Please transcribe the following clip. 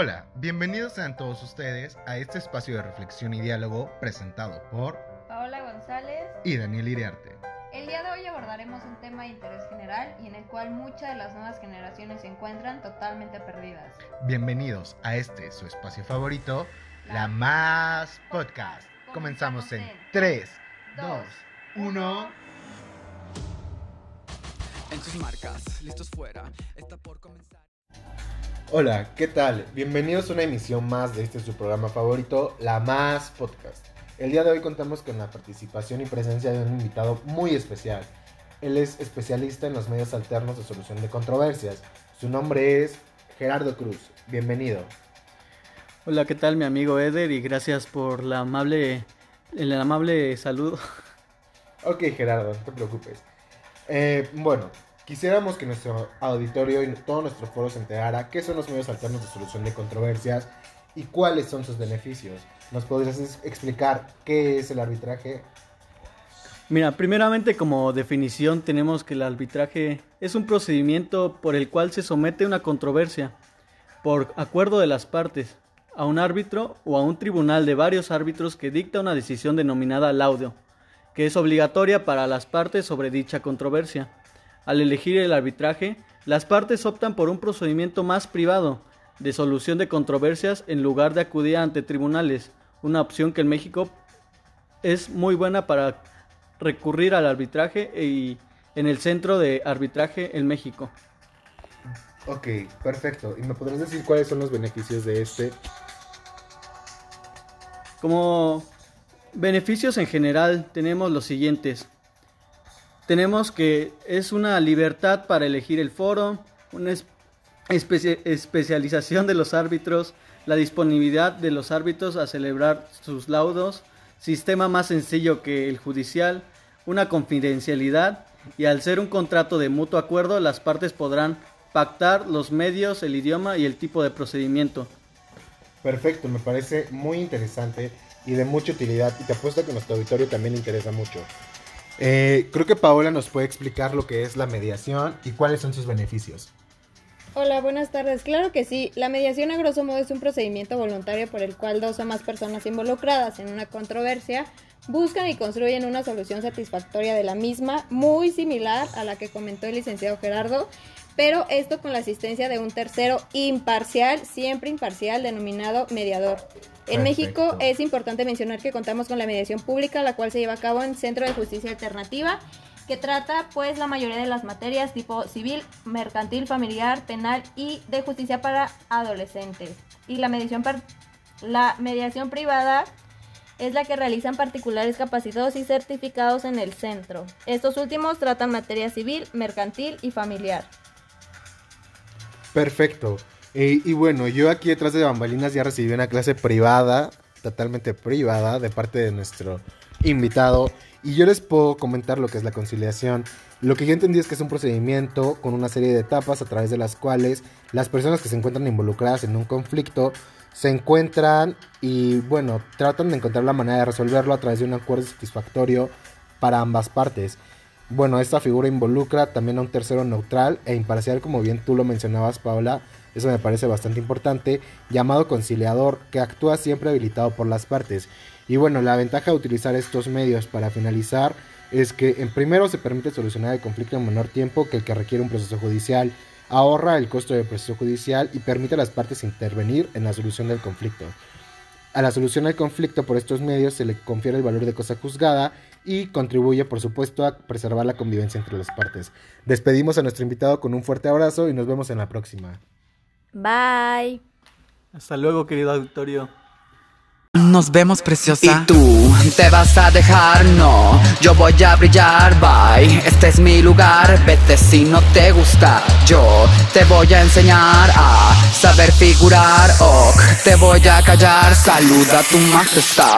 Hola, bienvenidos sean todos ustedes a este espacio de reflexión y diálogo presentado por Paola González. y Daniel Iriarte. El día de hoy abordaremos un tema de interés general y en el cual muchas de las nuevas generaciones se encuentran totalmente perdidas. Bienvenidos a este su espacio favorito, La Más Podcast. Comenzamos en 3, 2, 1. En sus marcas, listos fuera, está por comenzar. Hola, ¿qué tal? Bienvenidos a una emisión más de este su programa favorito, La Más Podcast. El día de hoy contamos con la participación y presencia de un invitado muy especial. Él es especialista en los medios alternos de solución de controversias. Su nombre es Gerardo Cruz. Bienvenido. Hola, ¿qué tal mi amigo Eder? Y gracias por la amable, el amable saludo. Ok, Gerardo, no te preocupes. Eh, bueno, quisiéramos que nuestro auditorio y todo nuestro foro se enterara qué son los medios alternos de solución de controversias y cuáles son sus beneficios. ¿Nos podrías explicar qué es el arbitraje? Mira, primeramente como definición tenemos que el arbitraje es un procedimiento por el cual se somete una controversia por acuerdo de las partes a un árbitro o a un tribunal de varios árbitros que dicta una decisión denominada laudo, que es obligatoria para las partes sobre dicha controversia. Al elegir el arbitraje, las partes optan por un procedimiento más privado de solución de controversias en lugar de acudir ante tribunales, una opción que en México es muy buena para recurrir al arbitraje y en el centro de arbitraje en México. Ok, perfecto. ¿Y me podrías decir cuáles son los beneficios de este? Como beneficios en general tenemos los siguientes. Tenemos que es una libertad para elegir el foro, una es- especia- especialización de los árbitros, la disponibilidad de los árbitros a celebrar sus laudos, sistema más sencillo que el judicial, una confidencialidad y al ser un contrato de mutuo acuerdo las partes podrán pactar los medios, el idioma y el tipo de procedimiento. Perfecto, me parece muy interesante y de mucha utilidad y te apuesto que nuestro auditorio también le interesa mucho. Eh, creo que Paola nos puede explicar lo que es la mediación y cuáles son sus beneficios. Hola, buenas tardes. Claro que sí. La mediación a grosso modo es un procedimiento voluntario por el cual dos o más personas involucradas en una controversia buscan y construyen una solución satisfactoria de la misma, muy similar a la que comentó el licenciado Gerardo, pero esto con la asistencia de un tercero imparcial, siempre imparcial, denominado mediador. En Perfecto. México es importante mencionar que contamos con la mediación pública, la cual se lleva a cabo en Centro de Justicia Alternativa, que trata pues la mayoría de las materias tipo civil, mercantil, familiar, penal y de justicia para adolescentes. Y la mediación, la mediación privada es la que realizan particulares capacitados y certificados en el centro. Estos últimos tratan materia civil, mercantil y familiar. Perfecto. Eh, y bueno, yo aquí detrás de bambalinas ya recibí una clase privada, totalmente privada, de parte de nuestro invitado. Y yo les puedo comentar lo que es la conciliación. Lo que yo entendí es que es un procedimiento con una serie de etapas a través de las cuales las personas que se encuentran involucradas en un conflicto se encuentran y bueno, tratan de encontrar la manera de resolverlo a través de un acuerdo satisfactorio para ambas partes. Bueno, esta figura involucra también a un tercero neutral e imparcial, como bien tú lo mencionabas, Paula. Eso me parece bastante importante, llamado conciliador, que actúa siempre habilitado por las partes. Y bueno, la ventaja de utilizar estos medios para finalizar es que en primero se permite solucionar el conflicto en menor tiempo que el que requiere un proceso judicial, ahorra el costo del proceso judicial y permite a las partes intervenir en la solución del conflicto. A la solución del conflicto por estos medios se le confiere el valor de cosa juzgada y contribuye, por supuesto, a preservar la convivencia entre las partes. Despedimos a nuestro invitado con un fuerte abrazo y nos vemos en la próxima. Bye. Hasta luego, querido auditorio. Nos vemos preciosa. Y tú te vas a dejar, no. Yo voy a brillar, bye. Este es mi lugar, vete si no te gusta. Yo te voy a enseñar a saber figurar, ok. Te voy a callar, saluda a tu majestad.